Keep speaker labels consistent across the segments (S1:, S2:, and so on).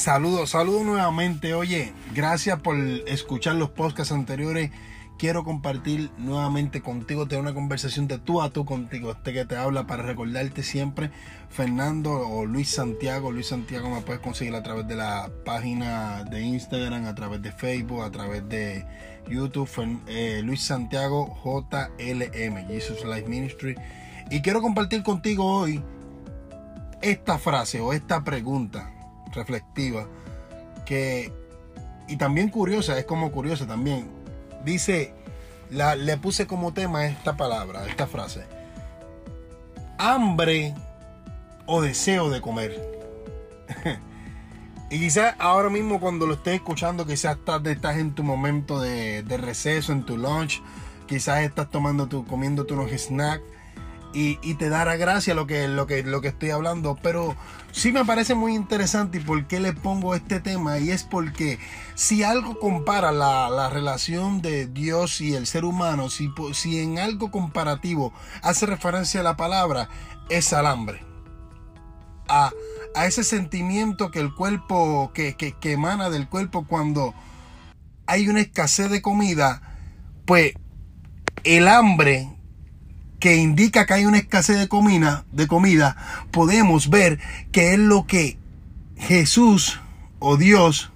S1: Saludos, saludos nuevamente. Oye, gracias por escuchar los podcasts anteriores. Quiero compartir nuevamente contigo, tener una conversación de tú a tú contigo, este que te habla para recordarte siempre, Fernando o Luis Santiago. Luis Santiago me puedes conseguir a través de la página de Instagram, a través de Facebook, a través de YouTube, eh, Luis Santiago JLM, Jesus Life Ministry. Y quiero compartir contigo hoy esta frase o esta pregunta reflexiva que y también curiosa, es como curiosa también. Dice, la, le puse como tema esta palabra, esta frase. Hambre o deseo de comer. y quizás ahora mismo cuando lo estés escuchando, quizás estás, en tu momento de, de receso, en tu lunch, quizás estás tomando tu, comiendo unos snacks y, te dará gracia lo que, lo, que, lo que estoy hablando. Pero sí me parece muy interesante y por qué le pongo este tema. Y es porque si algo compara la, relación de Dios y el ser humano, si, si en algo comparativo hace referencia a la palabra, es al hambre. A, a ese sentimiento que el cuerpo, que, que, que emana del cuerpo cuando hay una escasez de comida, pues el hambre que indica que hay una escasez de comida, de comida, podemos ver que es lo que Jesús o Dios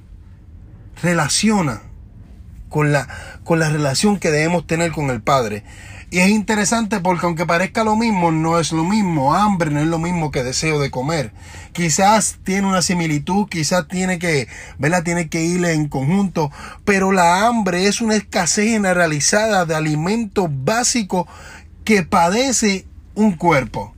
S1: relaciona con la, con la relación que debemos tener con el Padre. Y es interesante porque aunque parezca lo mismo, no es lo mismo. Hambre no es lo mismo que deseo de comer. Quizás tiene una similitud, quizás tiene que, ¿verdad? Tiene que ir en conjunto. Pero la hambre es una escasez generalizada de alimentos básicos que padece un cuerpo.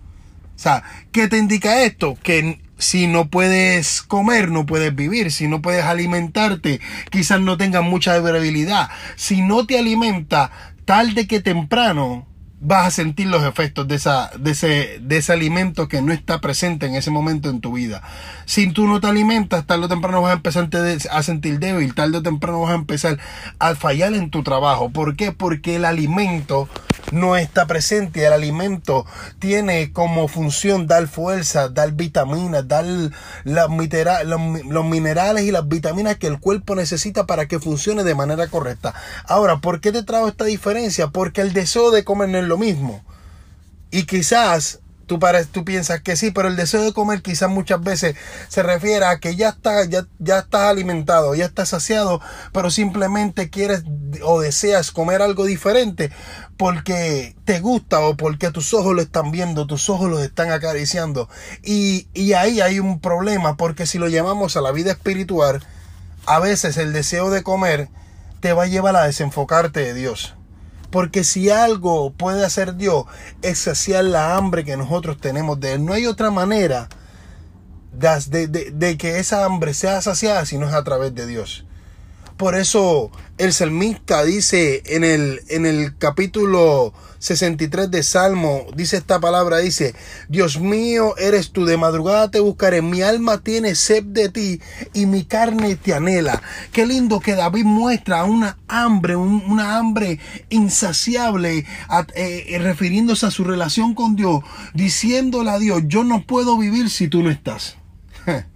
S1: O sea, ¿qué te indica esto? Que si no puedes comer, no puedes vivir. Si no puedes alimentarte, quizás no tengas mucha durabilidad. Si no te alimenta, tarde que temprano, vas a sentir los efectos de, esa, de, ese, de ese alimento que no está presente en ese momento en tu vida. Si tú no te alimentas, tarde o temprano vas a empezar a sentir débil, tarde o temprano vas a empezar a fallar en tu trabajo. ¿Por qué? Porque el alimento no está presente. El alimento tiene como función dar fuerza, dar vitaminas, dar los, los minerales y las vitaminas que el cuerpo necesita para que funcione de manera correcta. Ahora, ¿por qué te trajo esta diferencia? Porque el deseo de comer no es lo mismo. Y quizás Tú, tú piensas que sí, pero el deseo de comer quizás muchas veces se refiere a que ya, está, ya, ya estás alimentado, ya estás saciado, pero simplemente quieres o deseas comer algo diferente porque te gusta o porque tus ojos lo están viendo, tus ojos los están acariciando. Y, y ahí hay un problema porque si lo llamamos a la vida espiritual, a veces el deseo de comer te va a llevar a desenfocarte de Dios. Porque si algo puede hacer Dios es saciar la hambre que nosotros tenemos de Él. No hay otra manera de, de, que esa hambre sea saciada si no es a través de Dios. Por eso el salmista dice en el, en el capítulo 63 de Salmo, dice esta palabra, dice, Dios mío, eres tú, de madrugada te buscaré, mi alma tiene sed de ti y mi carne te anhela. Qué lindo que David muestra una hambre, una hambre insaciable, eh, refiriéndose a su relación con Dios, diciéndole a Dios, yo no puedo vivir si tú no estás.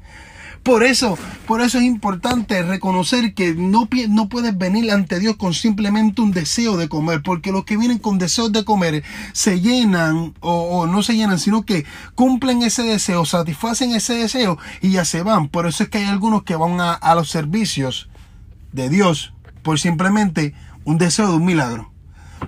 S1: Por eso, por eso es importante reconocer que no, no puedes venir ante Dios con simplemente un deseo de comer, porque los que vienen con deseos de comer se llenan o, no se llenan, sino que cumplen ese deseo, satisfacen ese deseo y ya se van. Por eso es que hay algunos que van a, los servicios de Dios por simplemente un deseo de un milagro.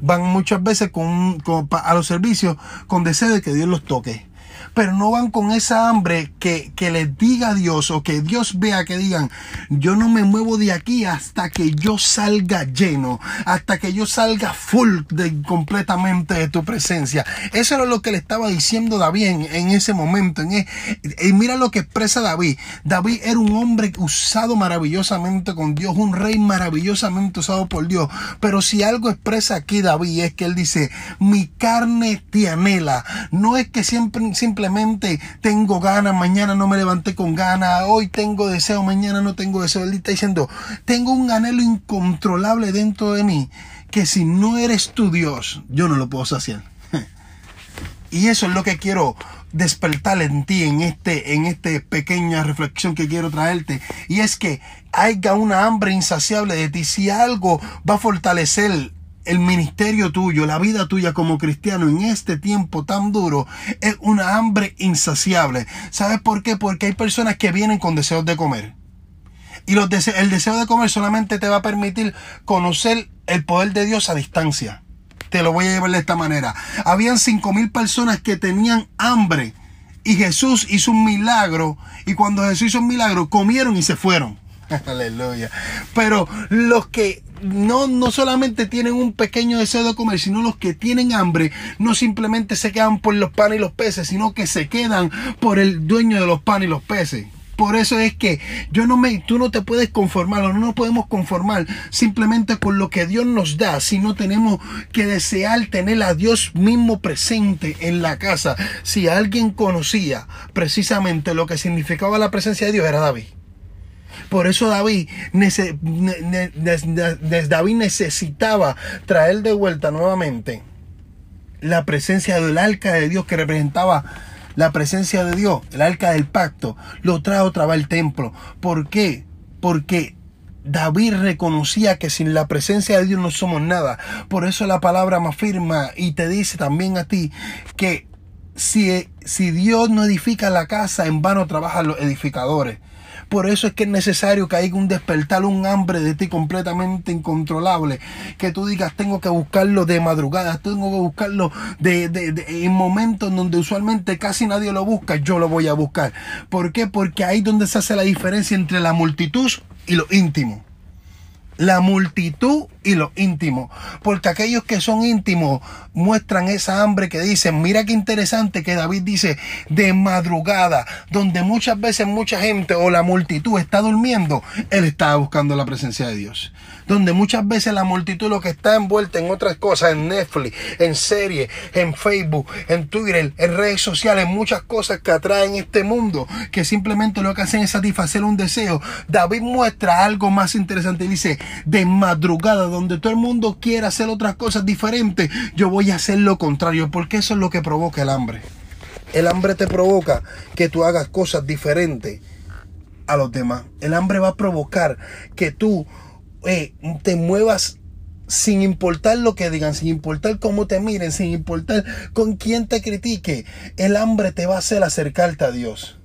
S1: Van muchas veces con, a los servicios con deseo de que Dios los toque pero no van con esa hambre que, que les diga Dios o que Dios vea que digan, yo no me muevo de aquí hasta que yo salga lleno, hasta que yo salga full de, completamente de tu presencia. Eso era lo que le estaba diciendo David en, ese momento. En, e, y mira lo que expresa David. David era un hombre usado maravillosamente con Dios, un rey maravillosamente usado por Dios. Pero si algo expresa aquí David es que él dice, mi carne te anhela. No es que siempre, siempre tengo ganas, mañana no me levanté con ganas, hoy tengo deseo, mañana no tengo deseo. Él está diciendo, tengo un anhelo incontrolable dentro de mí que si no eres tu Dios, yo no lo puedo saciar. Y eso es lo que quiero despertar en ti en este en esta pequeña reflexión que quiero traerte y es que haya una hambre insaciable de ti si algo va a fortalecer el ministerio tuyo, la vida tuya como cristiano en este tiempo tan duro es una hambre insaciable. ¿Sabes por qué? Porque hay personas que vienen con deseos de comer. Y los el deseo de comer solamente te va a permitir conocer el poder de Dios a distancia. Te lo voy a llevar de esta manera. Habían cinco mil personas que tenían hambre. Y Jesús hizo un milagro. Y cuando Jesús hizo un milagro, comieron y se fueron. Aleluya. Pero los que no, no solamente tienen un pequeño deseo de comer, sino los que tienen hambre, no simplemente se quedan por los panes y los peces, sino que se quedan por el dueño de los panes y los peces. Por eso es que yo no me, tú no te puedes conformar o no nos podemos conformar simplemente con lo que Dios nos da, sino tenemos que desear tener a Dios mismo presente en la casa. Si alguien conocía precisamente lo que significaba la presencia de Dios, era David. Por eso David, David necesitaba traer de vuelta nuevamente la presencia del arca de Dios que representaba la presencia de Dios, el arca del pacto, lo trae otra vez templo. ¿Por qué? Porque David reconocía que sin la presencia de Dios no somos nada. Por eso la palabra me afirma y te dice también a ti que si, si Dios no edifica la casa, en vano trabajan los edificadores. Por eso es que es necesario que haya un despertar, un hambre de ti completamente incontrolable. Que tú digas, tengo que buscarlo de madrugada, tengo que buscarlo de, en momentos donde usualmente casi nadie lo busca, yo lo voy a buscar. ¿Por qué? Porque ahí es donde se hace la diferencia entre la multitud y lo íntimo la multitud y lo íntimo. Porque aquellos que son íntimos muestran esa hambre que dicen, mira qué interesante que David dice, de madrugada, donde muchas veces mucha gente o la multitud está durmiendo, él estaba buscando la presencia de Dios donde muchas veces la multitud lo que está envuelta en otras cosas, en Netflix, en series, en Facebook, en Twitter, en redes sociales, muchas cosas que atraen este mundo, que simplemente lo que hacen es satisfacer un deseo. David muestra algo más interesante dice, de madrugada, donde todo el mundo quiere hacer otras cosas diferentes, yo voy a hacer lo contrario, porque eso es lo que provoca el hambre. El hambre te provoca que tú hagas cosas diferentes a los demás. El hambre va a provocar que tú eh, te muevas sin importar lo que digan, sin importar cómo te miren, sin importar con quién te critique, el hambre te va a hacer acercarte a Dios.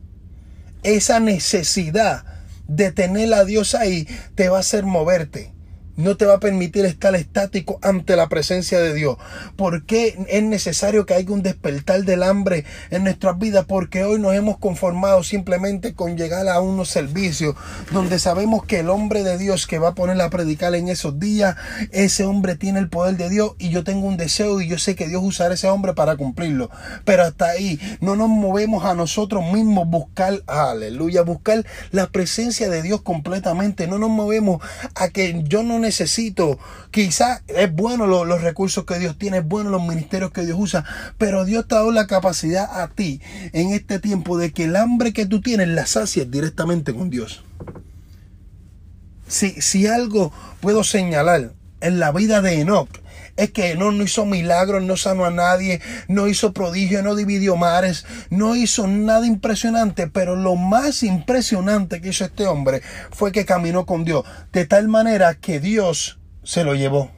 S1: Esa necesidad de tener a Dios ahí te va a hacer moverte no te va a permitir estar estático ante la presencia de Dios. ¿Por qué es necesario que haya un despertar del hambre en nuestras vidas? Porque hoy nos hemos conformado simplemente con llegar a unos servicios donde sabemos que el hombre de Dios que va a poner a predicar en esos días, ese hombre tiene el poder de Dios y yo tengo un deseo y yo sé que Dios usará ese hombre para cumplirlo. Pero hasta ahí no nos movemos a nosotros mismos buscar, aleluya, buscar la presencia de Dios completamente. No nos movemos a que yo no necesito. Quizás es bueno los recursos que Dios tiene, es bueno los ministerios que Dios usa, pero Dios te ha dado la capacidad a ti en este tiempo de que el hambre que tú tienes la sacies directamente con Dios. Si, si algo puedo señalar en la vida de Enoch, es que no, no hizo milagros, no sanó a nadie, no hizo prodigio, no dividió mares, no hizo nada impresionante, pero lo más impresionante que hizo este hombre fue que caminó con Dios, de tal manera que Dios se lo llevó.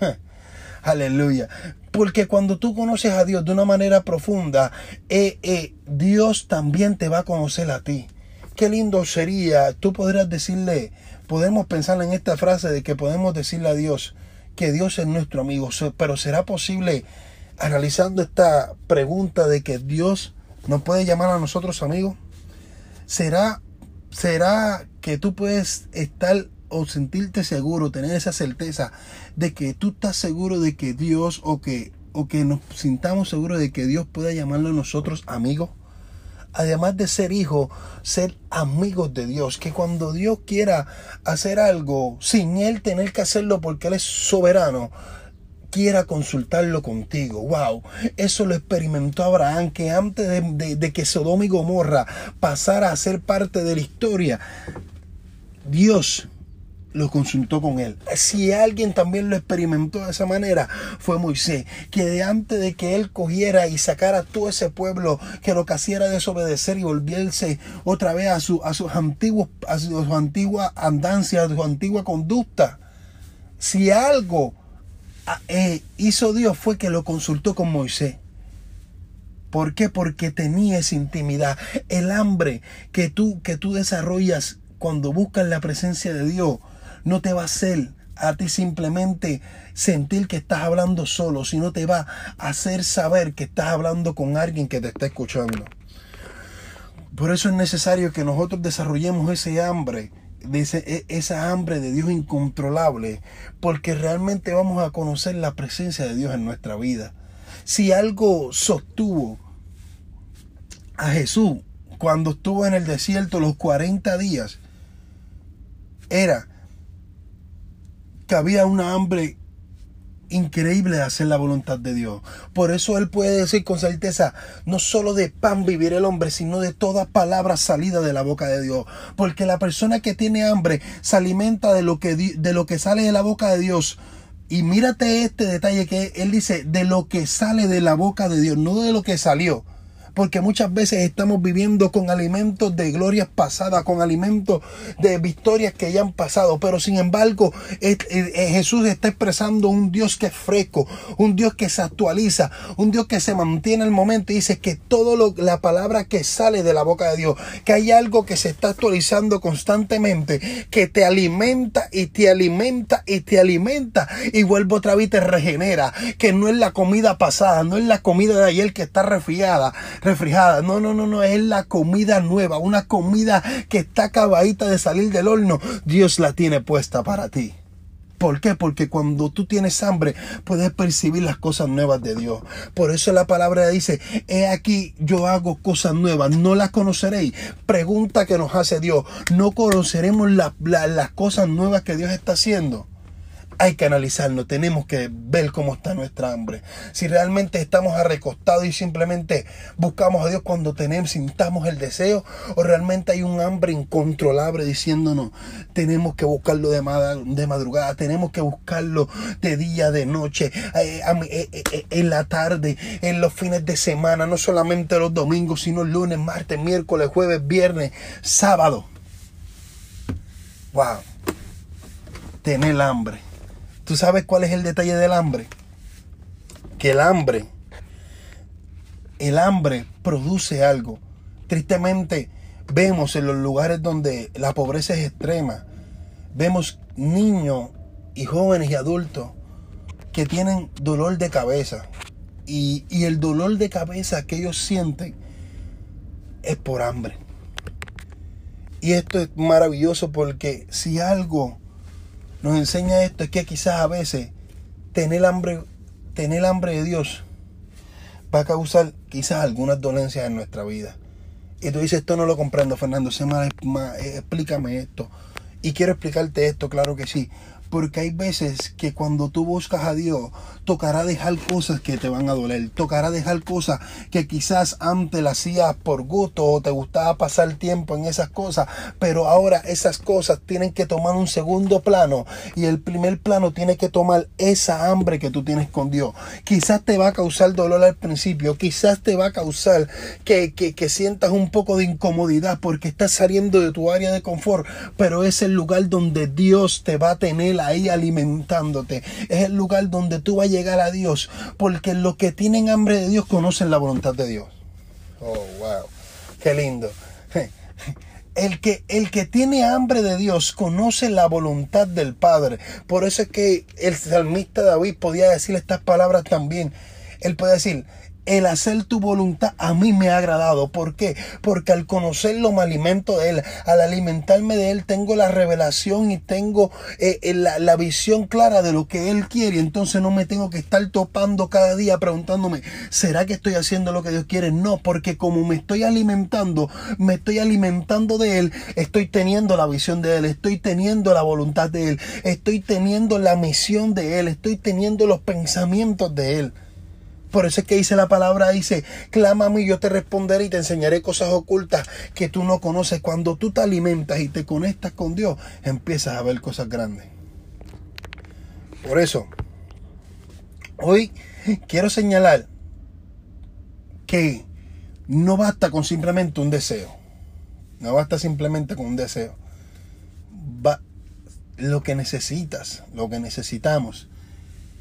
S1: Aleluya. Porque cuando tú conoces a Dios de una manera profunda, eh, eh, Dios también te va a conocer a ti. Qué lindo sería, tú podrías decirle, podemos pensar en esta frase de que podemos decirle a Dios, que Dios es nuestro amigo, pero ¿será posible, analizando esta pregunta de que Dios nos puede llamar a nosotros amigos? ¿Será, será que tú puedes estar o sentirte seguro, tener esa certeza de que tú estás seguro de que Dios o que, o que nos sintamos seguros de que Dios pueda llamarlo a nosotros amigos? Además de ser hijo, ser amigos de Dios. Que cuando Dios quiera hacer algo sin Él tener que hacerlo porque Él es soberano, quiera consultarlo contigo. Wow, eso lo experimentó Abraham, que antes de, de, que Sodoma y Gomorra pasara a ser parte de la historia, Dios lo consultó con él. Si alguien también lo experimentó de esa manera, fue Moisés, que antes de que él cogiera y sacara todo ese pueblo que lo que hacía era desobedecer y volviese otra vez a, su, a sus antiguos, a su, antigua andancia, a su antigua conducta. Si algo ah, eh, hizo Dios fue que lo consultó con Moisés. ¿Por qué? Porque tenía esa intimidad. El hambre que tú, que tú desarrollas cuando buscas la presencia de Dios no te va a hacer a ti simplemente sentir que estás hablando solo, sino te va a hacer saber que estás hablando con alguien que te está escuchando. Por eso es necesario que nosotros desarrollemos ese hambre, e, esa hambre de Dios incontrolable, porque realmente vamos a conocer la presencia de Dios en nuestra vida. Si algo sostuvo a Jesús cuando estuvo en el desierto los 40 días, era había una hambre increíble de hacer la voluntad de Dios. Por eso Él puede decir con certeza, no solo de pan vivir el hombre, sino de toda palabra salida de la boca de Dios. Porque la persona que tiene hambre se alimenta de lo que, de lo que sale de la boca de Dios. Y mírate este detalle que Él dice, de lo que sale de la boca de Dios, no de lo que salió porque muchas veces estamos viviendo con alimentos de glorias pasadas, con alimentos de victorias que ya han pasado, pero sin embargo Jesús está expresando un Dios que es fresco, un Dios que se actualiza, un Dios que se mantiene el momento y dice que todo lo, la palabra que sale de la boca de Dios, que hay algo que se está actualizando constantemente, que te alimenta y te alimenta y te alimenta y vuelve otra vez y te regenera, que no es la comida pasada, no es la comida de ayer que está resfriada, refrigerada. No, no, no, no, es la comida nueva, una comida que está acabadita de salir del horno. Dios la tiene puesta para ti. ¿Por qué? Porque cuando tú tienes hambre puedes percibir las cosas nuevas de Dios. Por eso la palabra dice, he aquí yo hago cosas nuevas, no las conoceréis. Pregunta que nos hace Dios, ¿no conoceremos las cosas nuevas que Dios está haciendo? Hay que analizarlo, tenemos que ver cómo está nuestra hambre. Si realmente estamos arrecostados y simplemente buscamos a Dios cuando tenemos, sintamos el deseo, o realmente hay un hambre incontrolable diciéndonos, tenemos que buscarlo de, madrugada, tenemos que buscarlo de día, de noche, eh, eh, eh, en la tarde, en los fines de semana, no solamente los domingos, sino lunes, martes, miércoles, jueves, viernes, sábado. Wow. Tener hambre ¿Tú sabes cuál es el detalle del hambre? Que el hambre, el hambre produce algo. Tristemente vemos en los lugares donde la pobreza es extrema, vemos niños y jóvenes y adultos que tienen dolor de cabeza. Y, y el dolor de cabeza que ellos sienten es por hambre. Y esto es maravilloso porque si algo nos enseña esto es que quizás a veces tener hambre, tener hambre de Dios va a causar quizás algunas dolencias en nuestra vida. Y tú dices, esto no lo comprendo, Fernando, explícame esto. Y quiero explicarte esto, claro que sí. Porque hay veces que cuando tú buscas a Dios, tocará dejar cosas que te van a doler. Tocará dejar cosas que quizás antes las hacías por gusto o te gustaba pasar tiempo en esas cosas. Pero ahora esas cosas tienen que tomar un segundo plano. Y el primer plano tiene que tomar esa hambre que tú tienes con Dios. Quizás te va a causar dolor al principio. Quizás te va a causar que, que, que sientas un poco de incomodidad porque estás saliendo de tu área de confort. Pero es el lugar donde Dios te va a tener ahí alimentándote. Es el lugar donde tú vas a llegar a Dios. Porque los que tienen hambre de Dios conocen la voluntad de Dios. Oh, wow. Qué lindo. El que, el que tiene hambre de Dios conoce la voluntad del Padre. Por eso es que el salmista David podía decir estas palabras también. Él puede decir, el hacer tu voluntad a mí me ha agradado. ¿Por qué? Porque al conocerlo me alimento de Él. Al alimentarme de Él tengo la revelación y tengo eh, eh, la, la, visión clara de lo que Él quiere. Entonces no me tengo que estar topando cada día preguntándome, ¿será que estoy haciendo lo que Dios quiere? No, porque como me estoy alimentando, me estoy alimentando de Él, estoy teniendo la visión de Él, estoy teniendo la voluntad de Él, estoy teniendo la misión de Él, estoy teniendo los pensamientos de Él. Por eso es que dice la palabra, dice, clama a mí, yo te responderé y te enseñaré cosas ocultas que tú no conoces. Cuando tú te alimentas y te conectas con Dios, empiezas a ver cosas grandes. Por eso, hoy quiero señalar que no basta con simplemente un deseo. No basta simplemente con un deseo. Va, lo que necesitas, lo que necesitamos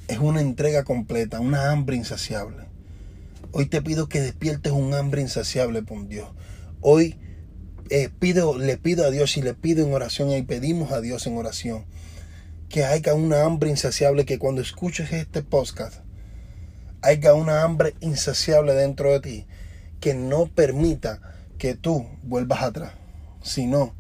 S1: es una entrega completa, una hambre insaciable. Hoy te pido que despiertes un hambre insaciable por Dios. Hoy eh, le pido a Dios y le pido en oración y pedimos a Dios en oración que haya una hambre insaciable, que cuando escuches este podcast haya una hambre insaciable dentro de ti que no permita que tú vuelvas atrás, sino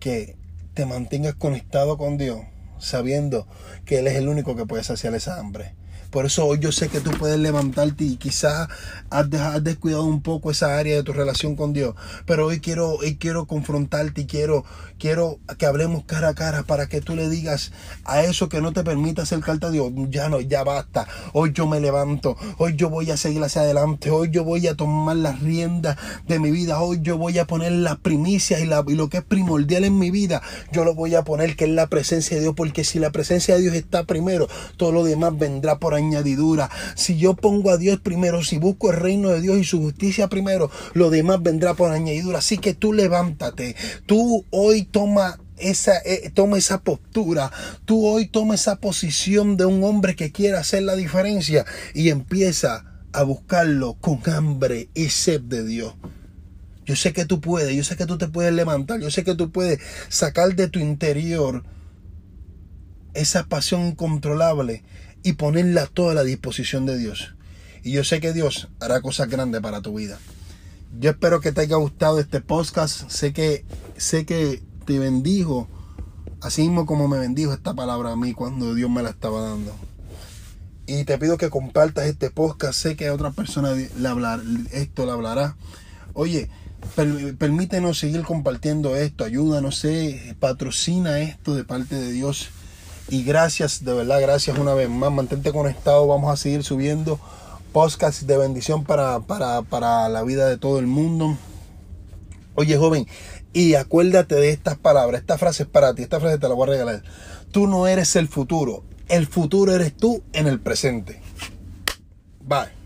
S1: que te mantengas conectado con Dios sabiendo que Él es el único que puede saciar esa hambre. Por eso hoy yo sé que tú puedes levantarte y quizás has, descuidado un poco esa área de tu relación con Dios. Pero hoy quiero, hoy quiero confrontarte y quiero, quiero que hablemos cara a cara para que tú le digas a eso que no te permita acercarte a Dios. Ya no, ya basta. Hoy yo me levanto. Hoy yo voy a seguir hacia adelante. Hoy yo voy a tomar las riendas de mi vida. Hoy yo voy a poner las primicias y, y lo que es primordial en mi vida. Yo lo voy a poner que es la presencia de Dios. Porque si la presencia de Dios está primero, todo lo demás vendrá por ahí añadidura. Si yo pongo a Dios primero, si busco el reino de Dios y su justicia primero, lo demás vendrá por añadidura. Así que tú levántate. Tú hoy toma esa, eh, toma esa postura, tú hoy toma esa posición de un hombre que quiere hacer la diferencia y empieza a buscarlo con hambre y sed de Dios. Yo sé que tú puedes, yo sé que tú te puedes levantar, yo sé que tú puedes sacar de tu interior esa pasión incontrolable y ponerla toda a la disposición de Dios. Y yo sé que Dios hará cosas grandes para tu vida. Yo espero que te haya gustado este podcast. Sé que, sé que te bendijo, así mismo como me bendijo esta palabra a mí cuando Dios me la estaba dando. Y te pido que compartas este podcast. Sé que a otra persona le hablar, esto le hablará. Oye, permítenos seguir compartiendo esto. Ayúdanos, sé, patrocina esto de parte de Dios. Y gracias, de verdad, gracias una vez más. Mantente conectado. Vamos a seguir subiendo podcasts de bendición para, para, la vida de todo el mundo. Oye, joven, y acuérdate de estas palabras. Esta frase es para ti. Esta frase te la voy a regalar. Tú no eres el futuro. El futuro eres tú en el presente. Bye.